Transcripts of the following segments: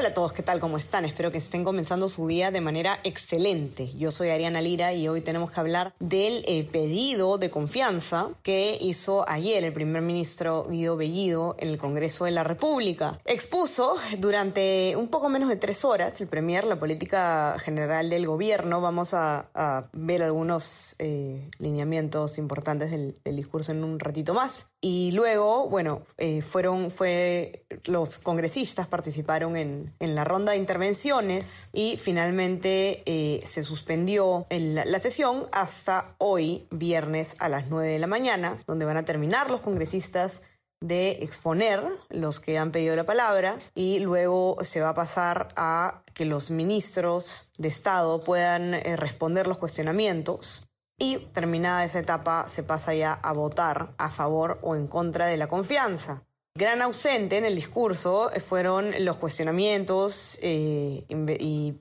Hola a todos, ¿qué tal? ¿Cómo están? Espero que estén comenzando su día de manera excelente. Yo soy Ariana Lira y hoy tenemos que hablar del eh, pedido de confianza que hizo ayer el primer ministro Guido Bellido en el Congreso de la República. Expuso durante un poco menos de tres horas el premier la política general del gobierno. Vamos a, ver algunos eh, lineamientos importantes del, del, discurso en un ratito más. Y luego, bueno, eh, fueron, fue, los congresistas participaron en en, la ronda de intervenciones y finalmente eh, se suspendió la, la sesión hasta hoy, viernes a las 9 de la mañana, donde van a terminar los congresistas de exponer los que han pedido la palabra y luego se va a pasar a que los ministros de Estado puedan eh, responder los cuestionamientos y terminada esa etapa se pasa ya a votar a favor o en contra de la confianza. Gran ausente en el discurso fueron los cuestionamientos eh, y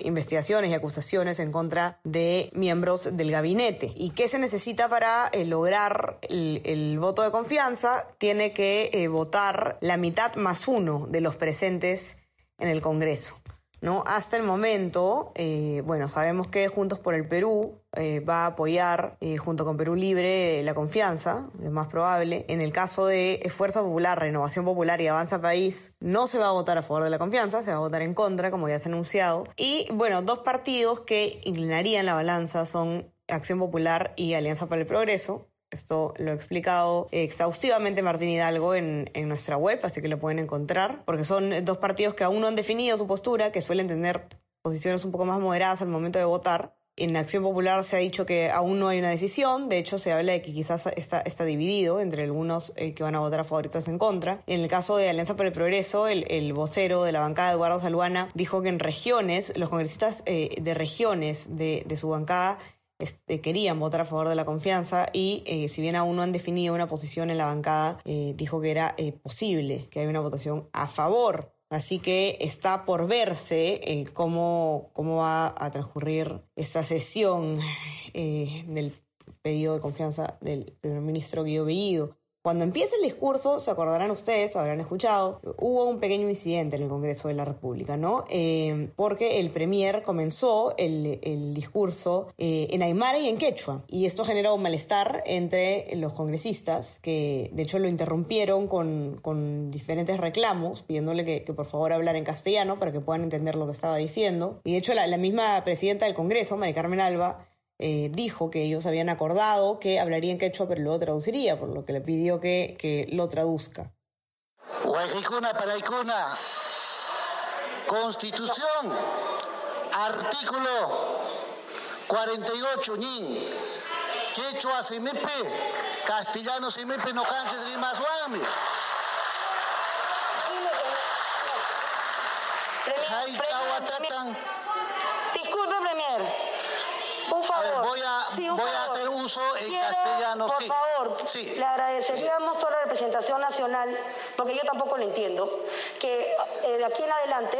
investigaciones y acusaciones en contra de miembros del gabinete. ¿Y qué se necesita para eh, lograr el, el, voto de confianza? Tiene que eh, votar la mitad más uno de los presentes en el Congreso. ¿No? Hasta el momento, eh, bueno, sabemos que Juntos por el Perú eh, va a apoyar, eh, junto con Perú Libre, la confianza, lo más probable. En el caso de Fuerza Popular, Renovación Popular y Avanza País, no se va a votar a favor de la confianza, se va a votar en contra, como ya se ha anunciado. Y, bueno, dos partidos que inclinarían la balanza son Acción Popular y Alianza para el Progreso. Esto lo ha explicado exhaustivamente Martín Hidalgo en, en, nuestra web, así que lo pueden encontrar, porque son dos partidos que aún no han definido su postura, que suelen tener posiciones un poco más moderadas al momento de votar. En Acción Popular se ha dicho que aún no hay una decisión, de hecho se habla de que quizás está, está dividido entre algunos eh, que van a votar a favor y otros en contra. En el caso de Alianza por el Progreso, el, el vocero de la bancada, Eduardo Saluana, dijo que en regiones, los congresistas eh, de regiones de, de su bancada este, querían votar a favor de la confianza y eh, si bien aún no han definido una posición en la bancada, eh, dijo que era eh, posible que haya una votación a favor. Así que está por verse cómo, cómo va a transcurrir esta sesión del pedido de confianza del primer ministro Guido Bellido. Cuando empieza el discurso, se acordarán ustedes, habrán escuchado, hubo un pequeño incidente en el Congreso de la República, ¿no? Eh, porque el Premier comenzó el, el discurso eh, en aymara y en quechua, y esto generó un malestar entre los congresistas, que de hecho lo interrumpieron con, con diferentes reclamos, pidiéndole que, por favor hablara en castellano para que puedan entender lo que estaba diciendo. Y de hecho la, la misma presidenta del Congreso, María Carmen Alba, eh, dijo que ellos habían acordado que hablaría en quechua, pero luego traduciría, por lo que le pidió que, que lo traduzca. Constitución, artículo 48, ñin. Quechua semepe, castellano semepe, no ni más Disculpe, Premier. Un favor. Ver, voy a, sí, voy favor. a hacer uso en Quiero, castellano. Por sí. favor, sí. le agradeceríamos toda la representación nacional, porque yo tampoco lo entiendo, que eh, de aquí en adelante,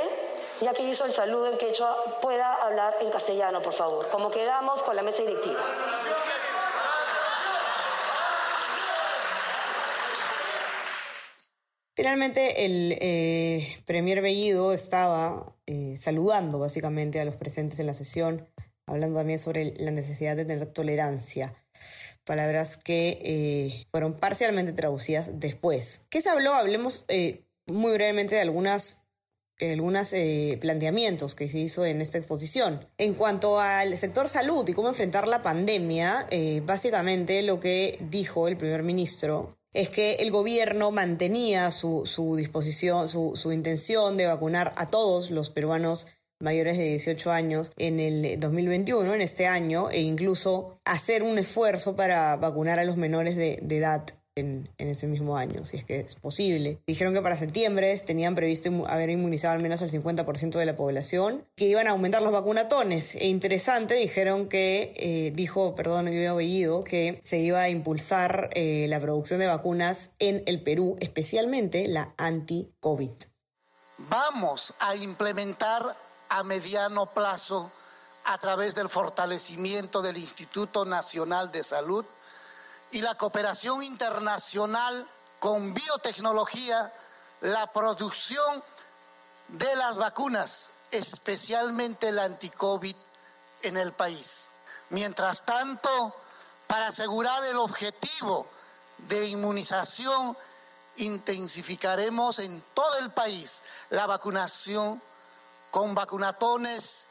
ya que hizo el saludo en quechua, pueda hablar en castellano, por favor, como quedamos con la mesa directiva. Finalmente, el eh, Premier Bellido estaba eh, saludando básicamente a los presentes en la sesión, hablando también sobre la necesidad de tener tolerancia. Palabras que eh, fueron parcialmente traducidas después. ¿Qué se habló? Hablemos eh, muy brevemente de algunas algunos eh, planteamientos que se hizo en esta exposición. En cuanto al sector salud y cómo enfrentar la pandemia, básicamente lo que dijo el primer ministro es que el gobierno mantenía su, su disposición, su, su intención de vacunar a todos los peruanos mayores de 18 años en el 2021, en este año, e incluso hacer un esfuerzo para vacunar a los menores de, edad en, en, ese mismo año, si es que es posible. Dijeron que para septiembre tenían previsto haber inmunizado al menos el 50% de la población, que iban a aumentar los vacunatones. E interesante, dijeron que, eh, dijo, perdón, yo había oído, que se iba a impulsar eh, la producción de vacunas en el Perú, especialmente la anti-COVID. Vamos a implementar a mediano plazo a través del fortalecimiento del Instituto Nacional de Salud y la cooperación internacional con biotecnología, la producción de las vacunas, especialmente la anti-COVID en el país. Mientras tanto, para asegurar el objetivo de inmunización, intensificaremos en todo el país la vacunación con vacunatones,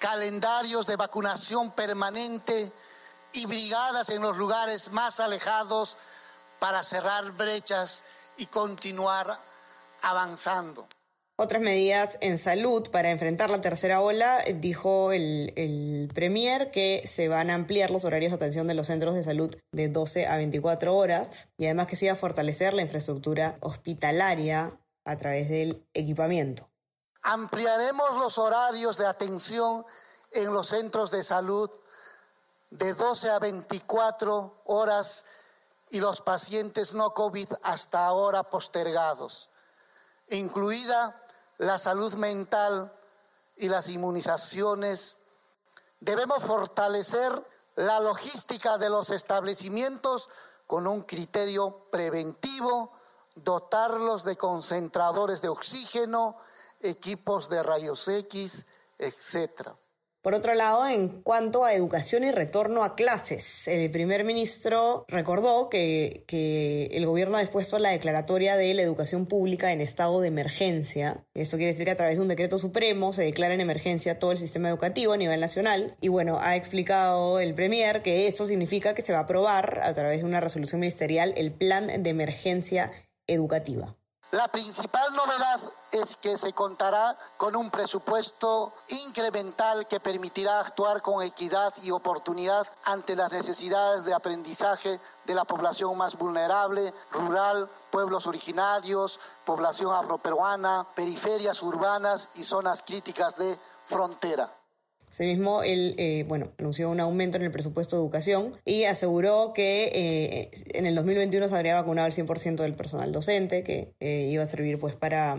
calendarios de vacunación permanente, y brigadas en los lugares más alejados para cerrar brechas y continuar avanzando. Otras medidas en salud para enfrentar la tercera ola, dijo el, el, Premier que se van a ampliar los horarios de atención de los centros de salud de 12 a 24 horas y además que se va a fortalecer la infraestructura hospitalaria a través del equipamiento. Ampliaremos los horarios de atención en los centros de salud de 12 a 24 horas y los pacientes no COVID hasta ahora postergados, incluida la salud mental y las inmunizaciones. Debemos fortalecer la logística de los establecimientos con un criterio preventivo, dotarlos de concentradores de oxígeno, equipos de rayos X, etcétera. Por otro lado, en cuanto a educación y retorno a clases, el primer ministro recordó que, que, el gobierno ha dispuesto la declaratoria de la educación pública en estado de emergencia. Esto quiere decir que a través de un decreto supremo se declara en emergencia todo el sistema educativo a nivel nacional. Y bueno, ha explicado el premier que esto significa que se va a aprobar a través de una resolución ministerial el plan de emergencia educativa. La principal novedad es que se contará con un presupuesto incremental que permitirá actuar con equidad y oportunidad ante las necesidades de aprendizaje de la población más vulnerable, rural, pueblos originarios, población afroperuana, periferias urbanas y zonas críticas de frontera. Asimismo, él eh, bueno, anunció un aumento en el presupuesto de educación y aseguró que eh, en el 2021 se habría vacunado el 100% del personal docente, que eh, iba a servir pues para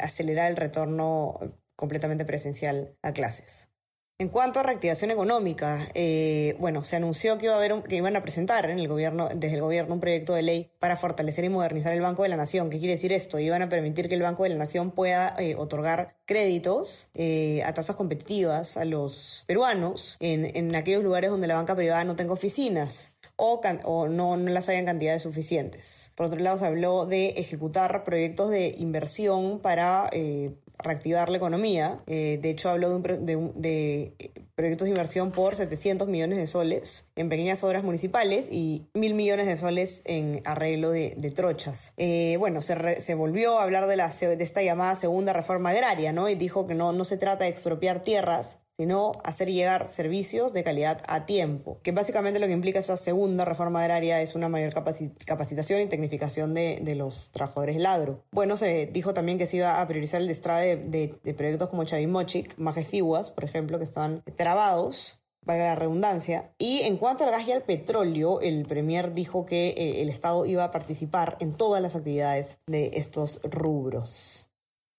acelerar el retorno completamente presencial a clases. En cuanto a reactivación económica, eh, bueno, se anunció que, iba a haber que iban a presentar en el gobierno, desde el gobierno un proyecto de ley para fortalecer y modernizar el Banco de la Nación. ¿Qué quiere decir esto? Iban a permitir que el Banco de la Nación pueda eh, otorgar créditos eh, a tasas competitivas a los peruanos en, en, aquellos lugares donde la banca privada no tenga oficinas. O, o no, no, las hayan cantidades suficientes. Por otro lado, se habló de ejecutar proyectos de inversión para reactivar la economía. Eh, de hecho, habló de, de, proyectos de inversión por 700 millones de soles en pequeñas obras municipales y mil millones de soles en arreglo de, trochas. Eh, bueno, se, se, volvió a hablar de, la, de esta llamada segunda reforma agraria, ¿no? Y dijo que no, no se trata de expropiar tierras, sino hacer llegar servicios de calidad a tiempo, que básicamente lo que implica esa segunda reforma agraria es una mayor capacitación y tecnificación de, de, los trabajadores del. Bueno, se dijo también que se iba a priorizar el destrave de, de, proyectos como Chavimochic, Majesiguas, por ejemplo, que estaban trabados para la redundancia. Y en cuanto al gas y al petróleo, el Premier dijo que eh, el Estado iba a participar en todas las actividades de estos rubros.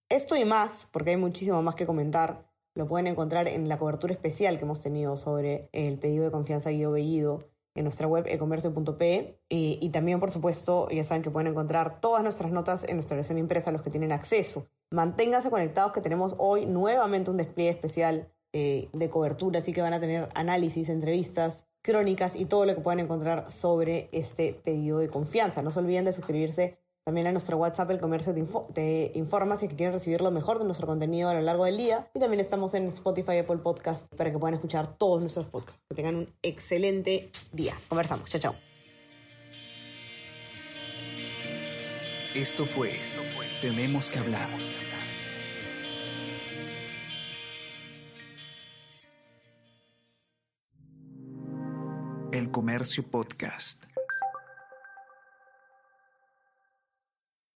Esto y más, porque hay muchísimo más que comentar, lo pueden encontrar en la cobertura especial que hemos tenido sobre el pedido de confianza Guido Bellido en nuestra web ecomercio.pe y, y también por supuesto ya saben que pueden encontrar todas nuestras notas en nuestra versión impresa los que tienen acceso. Manténganse conectados que tenemos hoy nuevamente un despliegue especial eh, de cobertura, así que van a tener análisis, entrevistas, crónicas y todo lo que puedan encontrar sobre este pedido de confianza. No se olviden de suscribirse también a nuestro WhatsApp El Comercio te, informa si quieren recibir lo mejor de nuestro contenido a lo largo del día. Y también estamos en Spotify y Apple Podcast para que puedan escuchar todos nuestros podcasts. Que tengan un excelente día. Conversamos. Chao, chao. Esto fue Tenemos que hablar. El Comercio Podcast.